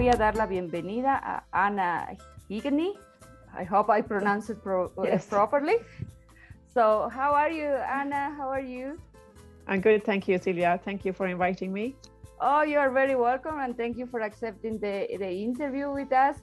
voy a dar la bienvenida a Anna Heagney. I hope I pronounce it pro yes. properly. So, how are you, Anna? How are you? I'm good, thank you, Silvia. Thank you for inviting me. Oh, you are very welcome, and thank you for accepting the, the interview with us.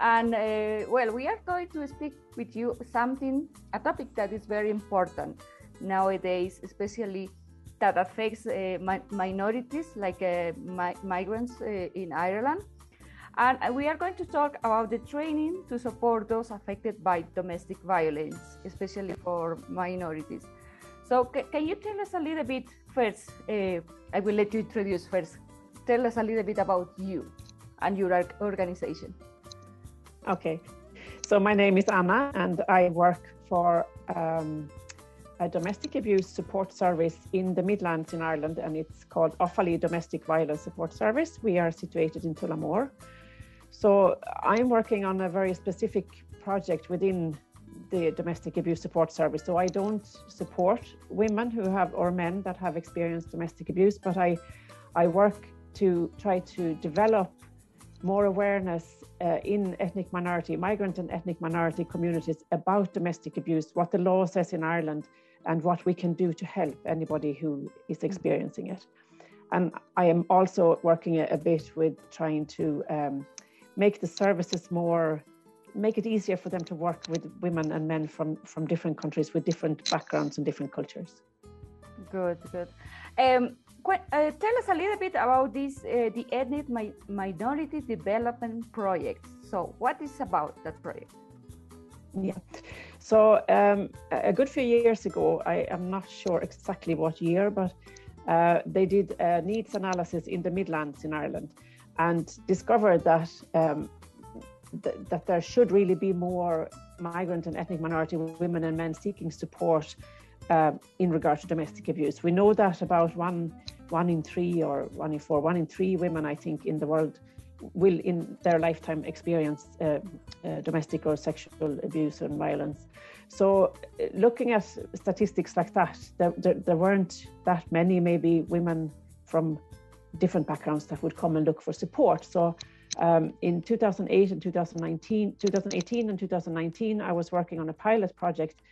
And uh, well, we are going to speak with you something, a topic that is very important nowadays, especially that affects uh, mi minorities like uh, mi migrants uh, in Ireland. And we are going to talk about the training to support those affected by domestic violence, especially for minorities. So, can you tell us a little bit first? Uh, I will let you introduce first. Tell us a little bit about you and your organization. Okay. So, my name is Anna, and I work for um, a domestic abuse support service in the Midlands in Ireland, and it's called Offaly Domestic Violence Support Service. We are situated in Tullamore. So, I'm working on a very specific project within the domestic abuse support service. So I don't support women who have or men that have experienced domestic abuse, but I I work to try to develop more awareness uh, in ethnic minority, migrant and ethnic minority communities about domestic abuse, what the law says in Ireland, and what we can do to help anybody who is experiencing it. And I am also working a, a bit with trying to um, make the services more make it easier for them to work with women and men from from different countries with different backgrounds and different cultures. Good, good. Um, uh, tell us a little bit about this uh, the ethnic mi minority development project. So, what is about that project? Yeah. So, um, a good few years ago, I am not sure exactly what year, but uh, they did a needs analysis in the Midlands in Ireland and discovered that um, th that there should really be more migrant and ethnic minority women and men seeking support uh, in regard to domestic abuse. We know that about one one in three or one in four, one in three women, I think, in the world will in their lifetime experience uh, uh, domestic or sexual abuse and violence. So, uh, looking at statistics like that, there, there, there weren't that many, maybe women from different backgrounds that would come and look for support. So, um, in 2008 and 2019, 2018 and 2019, I was working on a pilot project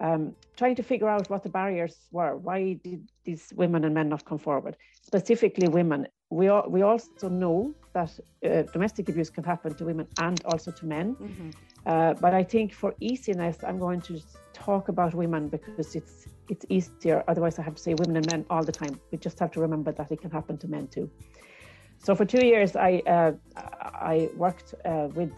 um, trying to figure out what the barriers were. Why did these women and men not come forward? Specifically, women. We, all, we also know that uh, domestic abuse can happen to women and also to men. Mm-hmm. Uh, but I think for easiness, I'm going to talk about women because it's it's easier. Otherwise, I have to say women and men all the time. We just have to remember that it can happen to men too. So for two years, I uh, I worked uh, with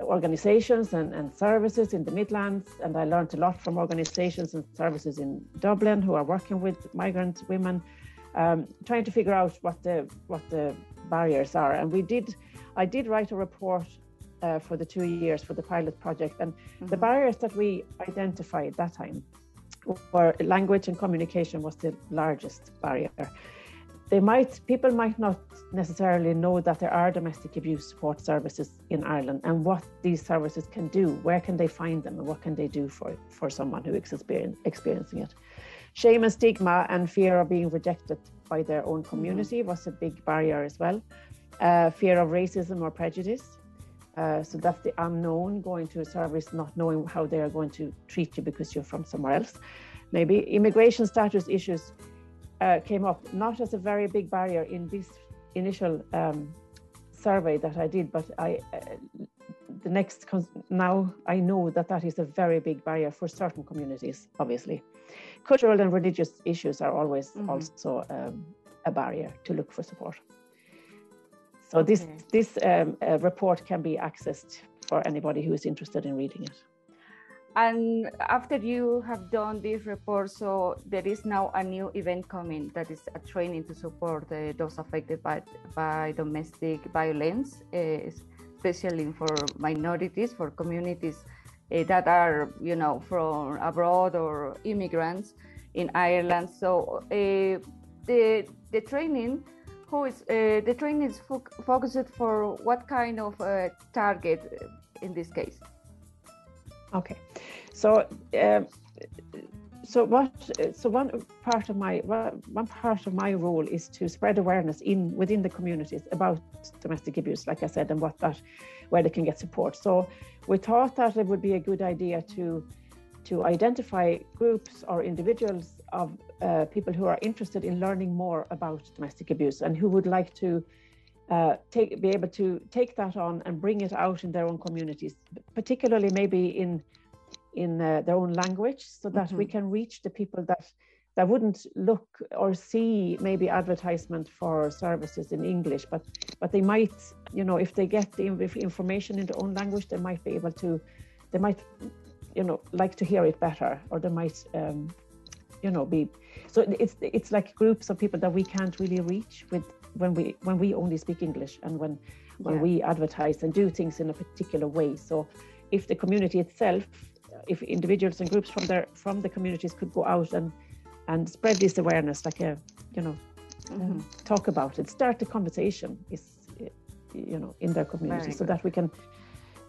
organizations and, and services in the Midlands, and I learned a lot from organizations and services in Dublin who are working with migrant women, um, trying to figure out what the what the barriers are. And we did, I did write a report uh, for the two years for the pilot project, and mm-hmm. the barriers that we identified that time were language and communication was the largest barrier they might people might not necessarily know that there are domestic abuse support services in Ireland and what these services can do. Where can they find them and what can they do for, for someone who is experiencing it? Shame and stigma and fear of being rejected by their own community mm-hmm. was a big barrier as well. Uh, fear of racism or prejudice. Uh, so that's the unknown going to a service, not knowing how they are going to treat you because you're from somewhere else. Maybe immigration status issues uh, came up not as a very big barrier in this initial um, survey that I did, but I uh, the next now I know that that is a very big barrier for certain communities. Obviously, cultural and religious issues are always mm-hmm. also um, a barrier to look for support. So okay. this this um, uh, report can be accessed for anybody who is interested in reading it. And after you have done this report, so there is now a new event coming that is a training to support uh, those affected by, by domestic violence, uh, especially for minorities, for communities uh, that are, you know, from abroad or immigrants in Ireland. So uh, the the training, who is uh, the training is fo- focused for what kind of uh, target in this case? Okay, so uh, so what? So one part of my one part of my role is to spread awareness in within the communities about domestic abuse, like I said, and what that where they can get support. So we thought that it would be a good idea to to identify groups or individuals of uh, people who are interested in learning more about domestic abuse and who would like to uh, take be able to take that on and bring it out in their own communities, particularly maybe in in uh, their own language so that mm-hmm. we can reach the people that that wouldn't look or see maybe advertisement for services in english but but they might you know if they get the information in their own language they might be able to they might you know like to hear it better or they might um, you know be so it's it's like groups of people that we can't really reach with when we when we only speak english and when when yeah. we advertise and do things in a particular way so if the community itself if individuals and groups from their from the communities could go out and and spread this awareness, like a you know, mm-hmm. talk about it, start the conversation is you know in their community, so that we can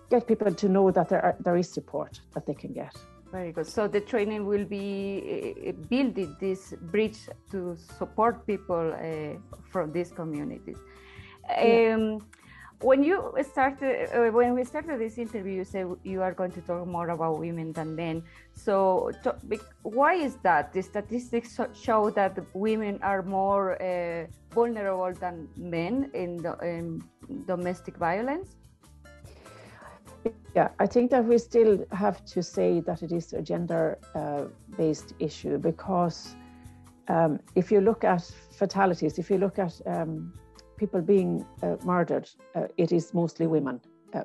get people to know that there are, there is support that they can get. Very good. So the training will be uh, building this bridge to support people uh, from these communities. Yeah. Um, when you started uh, when we started this interview you said you are going to talk more about women than men so to, why is that the statistics show that women are more uh, vulnerable than men in, the, in domestic violence yeah i think that we still have to say that it is a gender uh, based issue because um, if you look at fatalities if you look at um, people being uh, murdered, uh, it is mostly women. Uh,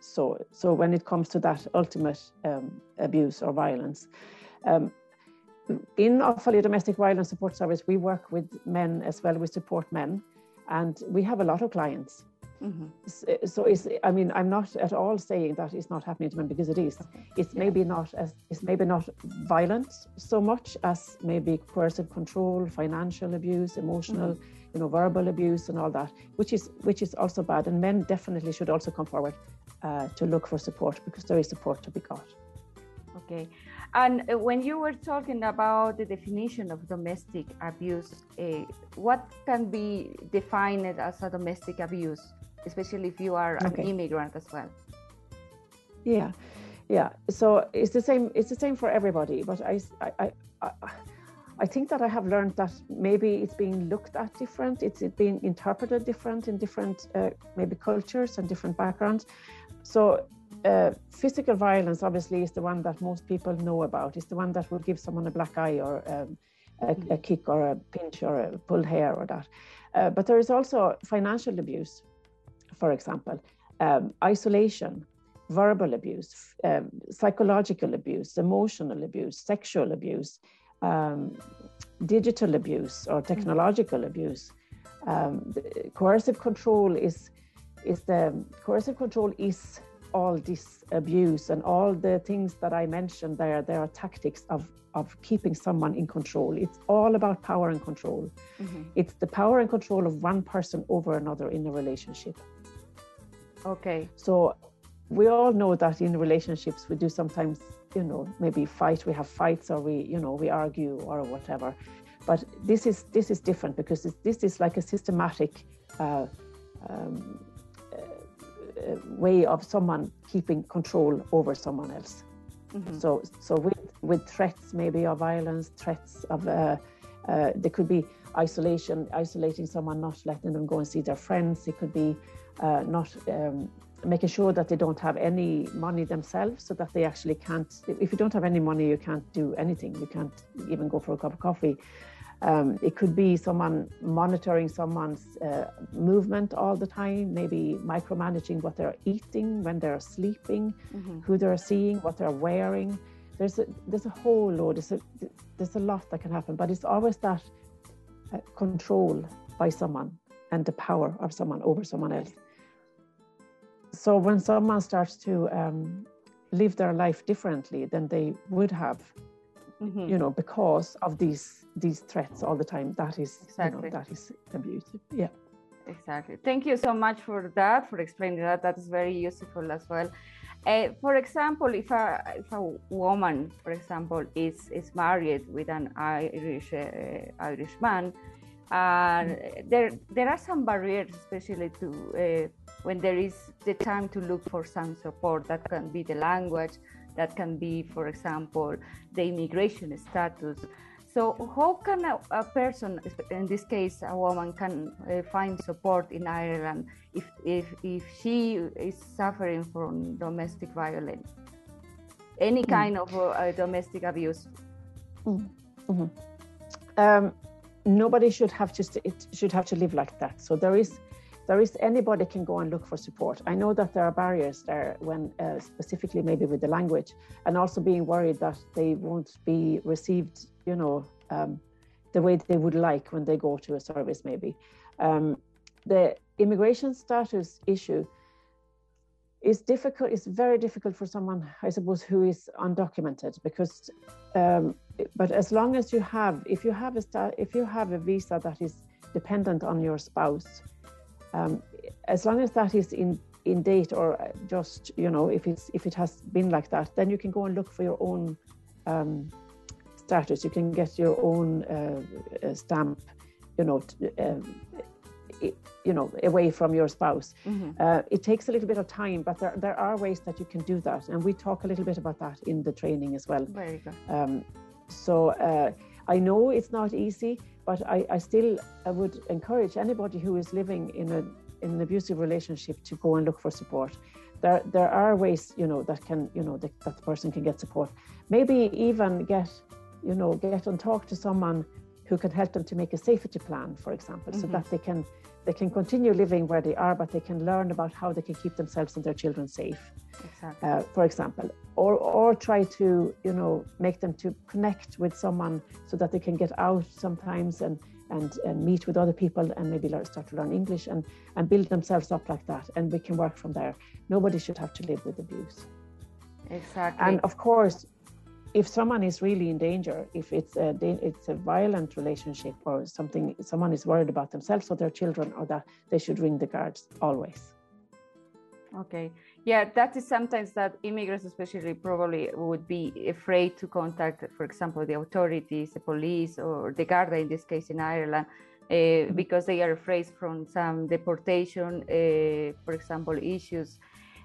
so, so when it comes to that ultimate um, abuse or violence, um, in Offaly Domestic Violence Support Service, we work with men as well. We support men, and we have a lot of clients. Mm-hmm. So, it's, I mean, I'm not at all saying that it's not happening to men because it is. It's yeah. maybe not as it's maybe not violent so much as maybe coercive control, financial abuse, emotional. Mm-hmm you know, verbal abuse and all that, which is which is also bad. And men definitely should also come forward uh, to look for support because there is support to be got. Okay. And uh, when you were talking about the definition of domestic abuse, uh, what can be defined as a domestic abuse, especially if you are okay. an immigrant as well? Yeah, yeah. So it's the same. It's the same for everybody. But I, I, I, I think that I have learned that maybe it's being looked at different, it's being interpreted different in different uh, maybe cultures and different backgrounds. So uh, physical violence obviously is the one that most people know about. It's the one that would give someone a black eye or um, a, a, kick or a pinch or a pulled hair or that. Uh, but there is also financial abuse, for example, um, isolation, verbal abuse, um, psychological abuse, emotional abuse, sexual abuse um, digital abuse or mm-hmm. technological abuse. Um, coercive control is is the coercive control is all this abuse and all the things that I mentioned there. There are tactics of of keeping someone in control. It's all about power and control. Mm-hmm. It's the power and control of one person over another in a relationship. Okay. So we all know that in relationships we do sometimes you know maybe fight we have fights or we you know we argue or whatever but this is this is different because this is like a systematic uh, um, uh, way of someone keeping control over someone else mm-hmm. so so with with threats maybe of violence threats of uh, uh, there could be isolation isolating someone not letting them go and see their friends it could be uh, not um, making sure that they don't have any money themselves so that they actually can't if you don't have any money you can't do anything. You can't even go for a cup of coffee. Um, it could be someone monitoring someone's uh, movement all the time maybe micromanaging what they're eating when they're sleeping mm-hmm. who they're seeing what they're wearing. There's a there's a whole load. There's a, there's a lot that can happen but it's always that uh, control by someone and the power of someone over someone else so when someone starts to um, live their life differently than they would have mm-hmm. you know because of these these threats all the time that is exactly. you know, that is abusive yeah. Exactly. Thank you so much for that for explaining that. That is very useful as well. Uh, for example, if a, if a woman, for example, is, is married with an Irish uh, Irish man, there there are some barriers, especially to uh, when there is the time to look for some support. That can be the language, that can be, for example, the immigration status. So, how can a, a person, in this case, a woman, can uh, find support in Ireland if, if, if she is suffering from domestic violence, any mm. kind of uh, domestic abuse? Mm. Mm-hmm. Um, nobody should have to it should have to live like that. So there is there is anybody can go and look for support. I know that there are barriers there when uh, specifically maybe with the language and also being worried that they won't be received, you know, um, the way they would like when they go to a service maybe. Um, the immigration status issue is difficult. It's very difficult for someone, I suppose, who is undocumented because. Um, but as long as you have, if you have a if you have a visa that is dependent on your spouse, um, as long as that is in in date or just you know if it's if it has been like that, then you can go and look for your own um, status. You can get your own uh, uh stamp, you know. Uh, you know away from your spouse mm-hmm. uh, it takes a little bit of time but there, there are ways that you can do that and we talk a little bit about that in the training as well very good um, so uh, i know it's not easy but I, I still I would encourage anybody who is living in a in an abusive relationship to go and look for support. There there are ways you know that can you know that, that the person can get support. Maybe even get you know get and talk to someone who can help them to make a safety plan, for example, mm-hmm. so that they can they can continue living where they are, but they can learn about how they can keep themselves and their children safe. Exactly. Uh, for example, or or try to you know make them to connect with someone so that they can get out sometimes and and, and meet with other people and maybe learn, start to learn English and and build themselves up like that. And we can work from there. Nobody should have to live with abuse. Exactly. And of course, if someone is really in danger, if it's a it's a violent relationship or something, someone is worried about themselves or their children, or that they should ring the guards always. Okay, yeah, that is sometimes that immigrants, especially, probably would be afraid to contact, for example, the authorities, the police, or the Garda in this case in Ireland, uh, mm-hmm. because they are afraid from some deportation, uh, for example, issues.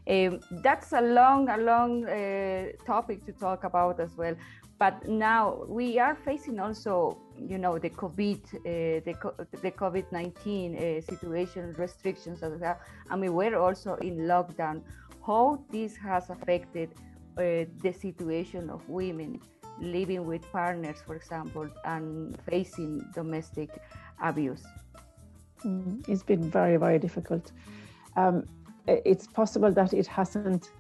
Um, that's a long, a long uh, topic to talk about as well. But now we are facing also, you know, the COVID, uh, the, the COVID-19 uh, situation, restrictions as well. And we were also in lockdown. How this has affected uh, the situation of women living with partners, for example, and facing domestic abuse? Mm, it's been very, very difficult. Um, it's possible that it hasn't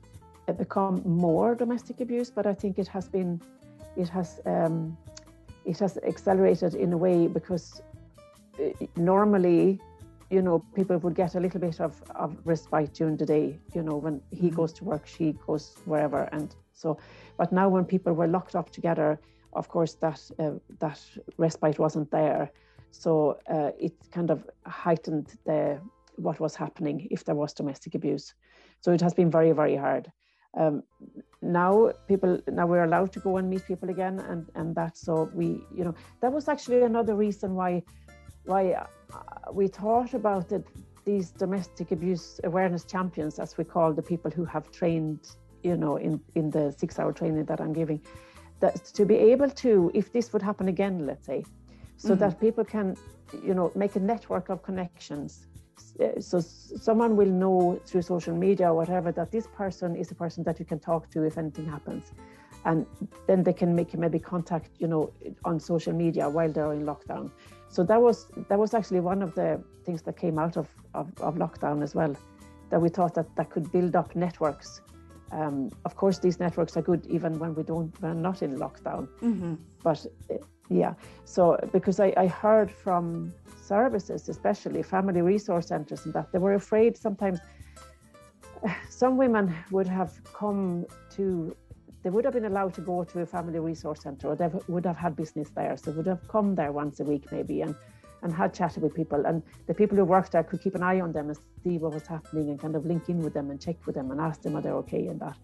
uh, become more domestic abuse, but I think it has been, it has, um, it has accelerated in a way because uh, normally, you know, people would get a little bit of, of respite during the day. You know, when he mm-hmm. goes to work, she goes wherever, and so. But now, when people were locked up together, of course, that uh, that respite wasn't there. So uh, it kind of heightened the what was happening if there was domestic abuse. So it has been very, very hard. Um, now people now we're allowed to go and meet people again and and that so we you know that was actually another reason why why uh, we thought about it these domestic abuse awareness champions as we call the people who have trained you know in in the six hour training that i'm giving that to be able to if this would happen again let's say so mm-hmm. that people can you know make a network of connections so someone will know through social media or whatever that this person is a person that you can talk to if anything happens. And then they can make maybe contact you know on social media while they're in lockdown. So that was that was actually one of the things that came out of, of, of lockdown as well that we thought that that could build up networks. Um, of course these networks are good even when we don't we're not in lockdown. Mm-hmm. but uh, yeah. So because I, I heard from services, especially family resource centres, and that they were afraid sometimes. Some women would have come to, they would have been allowed to go to a family resource centre, or they would have had business there, so would have come there once a week maybe, and and had chatted with people. And the people who worked there could keep an eye on them and see what was happening and kind of link in with them and check with them and ask them are they okay and that.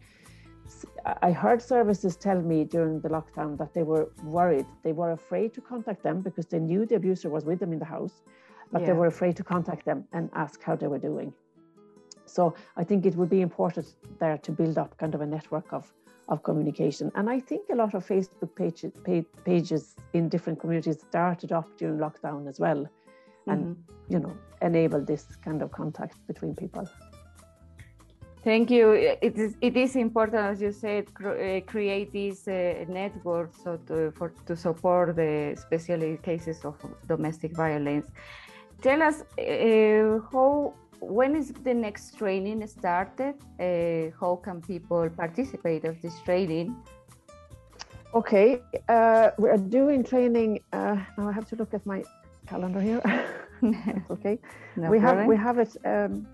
I heard services tell me during the lockdown that they were worried. They were afraid to contact them because they knew the abuser was with them in the house, but yeah. they were afraid to contact them and ask how they were doing. So I think it would be important there to build up kind of a network of, of communication. And I think a lot of Facebook pages, pages in different communities started up during lockdown as well, and mm-hmm. you know enable this kind of contact between people. Thank you. It is, it is important, as you said, uh, create these uh, networks so to, for, to support the especially cases of domestic violence. Tell us uh, how, when is the next training started? Uh, how can people participate of this training? Okay, uh, we are doing training. Uh, now I have to look at my calendar here. okay, no we problem. have we have it. Um,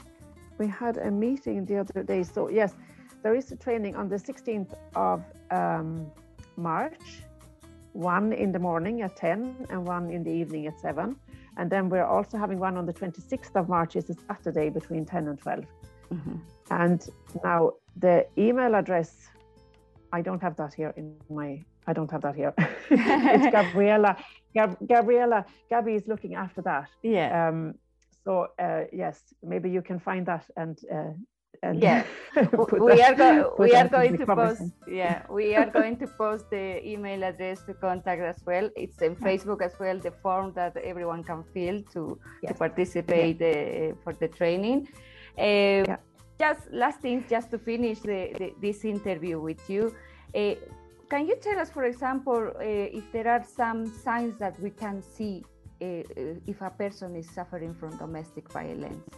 we had a meeting the other day. So yes, there is a training on the 16th of um, March, one in the morning at 10 and one in the evening at 7. And then we're also having one on the 26th of March, it's a Saturday between 10 and 12. Mm-hmm. And now the email address, I don't have that here in my, I don't have that here. it's Gabriella. Gab, Gabriella, Gabby is looking after that. Yeah. Um, so uh, yes, maybe you can find that and. Uh, and yeah, we are, go- we are going to post. Yeah, we are going to post the email address to contact as well. It's in Facebook as well. The form that everyone can fill to yes. to participate yeah. uh, for the training. Uh, yeah. Just last thing, just to finish the, the, this interview with you. Uh, can you tell us, for example, uh, if there are some signs that we can see if a person is suffering from domestic violence?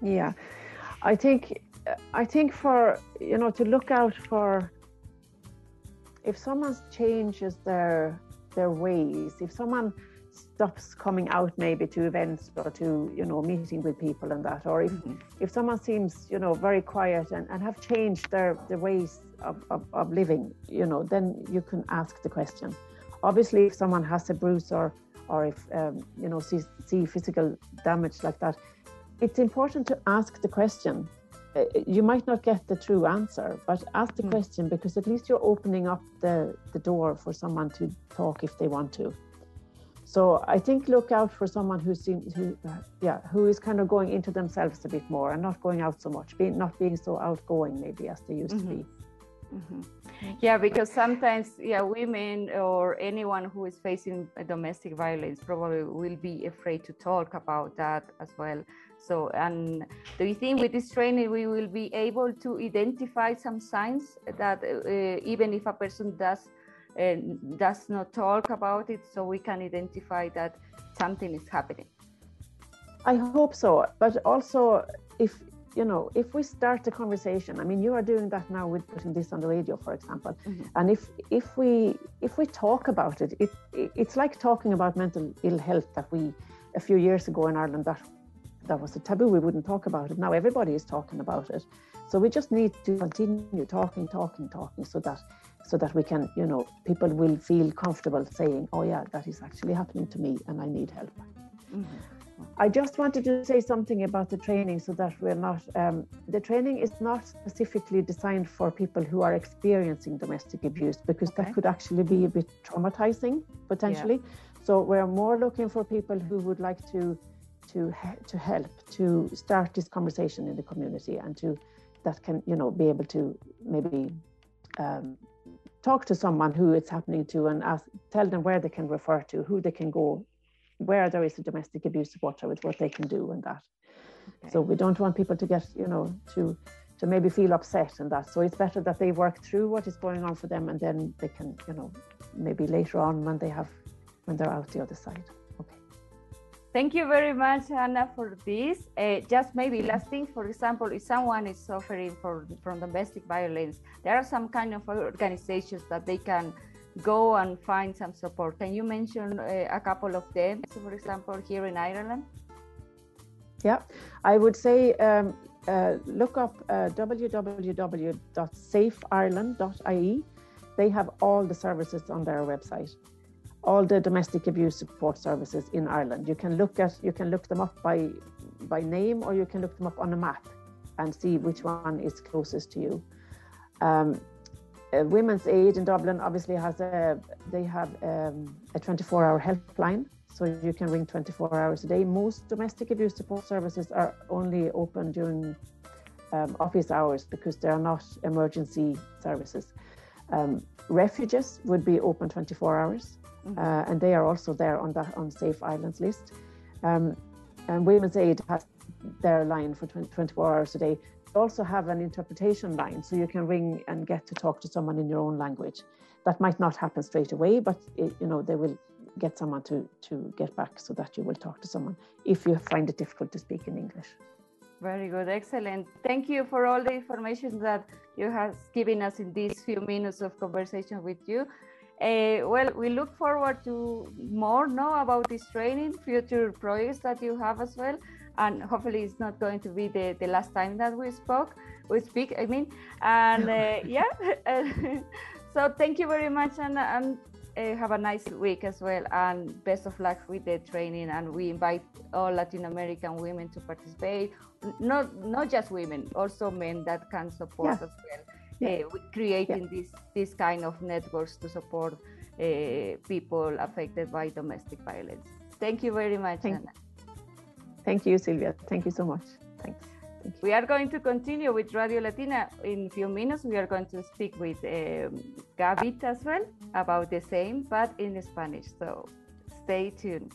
Yeah, I think I think for you know to look out for if someone changes their their ways, if someone stops coming out maybe to events or to you know meeting with people and that or if mm-hmm. if someone seems you know very quiet and, and have changed their their ways of, of, of living you know then you can ask the question obviously if someone has a bruise or or if um, you know see, see physical damage like that it's important to ask the question uh, you might not get the true answer but ask the mm. question because at least you're opening up the, the door for someone to talk if they want to so i think look out for someone who seems who uh, yeah who is kind of going into themselves a bit more and not going out so much being not being so outgoing maybe as they used mm-hmm. to be mm-hmm. Yeah, because sometimes, yeah, women or anyone who is facing domestic violence probably will be afraid to talk about that as well. So, and do you think with this training we will be able to identify some signs that uh, even if a person does uh, does not talk about it, so we can identify that something is happening? I hope so, but also if you know, if we start a conversation, I mean, you are doing that now with putting this on the radio, for example, mm-hmm. and if if we if we talk about it, it, it, it's like talking about mental ill health that we a few years ago in Ireland that that was a taboo. We wouldn't talk about it. Now everybody is talking about it, so we just need to continue talking, talking, talking, so that so that we can, you know, people will feel comfortable saying, "Oh yeah, that is actually happening to me, and I need help." Mm-hmm. I just wanted to say something about the training so that we're not, um, the training is not specifically designed for people who are experiencing domestic abuse because okay. that could actually be a bit traumatizing potentially. Yeah. So we're more looking for people who would like to to to help to start this conversation in the community and to that can you know be able to maybe um, talk to someone who it's happening to and ask, tell them where they can refer to, who they can go where there is a domestic abuse supporter with what they can do and that. Okay. So we don't want people to get, you know, to to maybe feel upset and that. So it's better that they work through what is going on for them and then they can, you know, maybe later on when they have when they're out the other side. Okay. Thank you very much, Anna, for this. Uh, just maybe last thing, for example, if someone is suffering for, from domestic violence, there are some kind of organizations that they can go and find some support. Can you mention uh, a couple of them, so for example, here in Ireland? Yeah, I would say um, uh, look up uh, www.safeireland.ie. They have all the services on their website. all the domestic abuse support services in Ireland. You can look at you can look them up by by name or you can look them up on a map and see which one is closest to you. Um, uh, Women's Aid in Dublin obviously has a they have um, a 24-hour helpline, so you can ring 24 hours a day. Most domestic abuse support services are only open during um, office hours because they are not emergency services. Um, refuges would be open 24 hours, mm-hmm. uh, and they are also there on the on Safe Ireland's list. Um, and Women's Aid has their line for 20, 24 hours a day also have an interpretation line so you can ring and get to talk to someone in your own language. That might not happen straight away but it, you know they will get someone to to get back so that you will talk to someone if you find it difficult to speak in english. Very good excellent. Thank you for all the information that you have given us in these few minutes of conversation with you. Uh, well, we look forward to more know about this training, future projects that you have as well and hopefully it's not going to be the, the last time that we spoke we speak i mean and uh, yeah so thank you very much and, and uh, have a nice week as well and best of luck with the training and we invite all latin american women to participate not not just women also men that can support yeah. as well yeah. uh, creating yeah. this this kind of networks to support uh, people affected by domestic violence thank you very much thank, Thank you, Sylvia. Thank you so much. Thanks. Thank we are going to continue with Radio Latina in a few minutes. We are going to speak with um, Gabit as well about the same, but in Spanish. So stay tuned.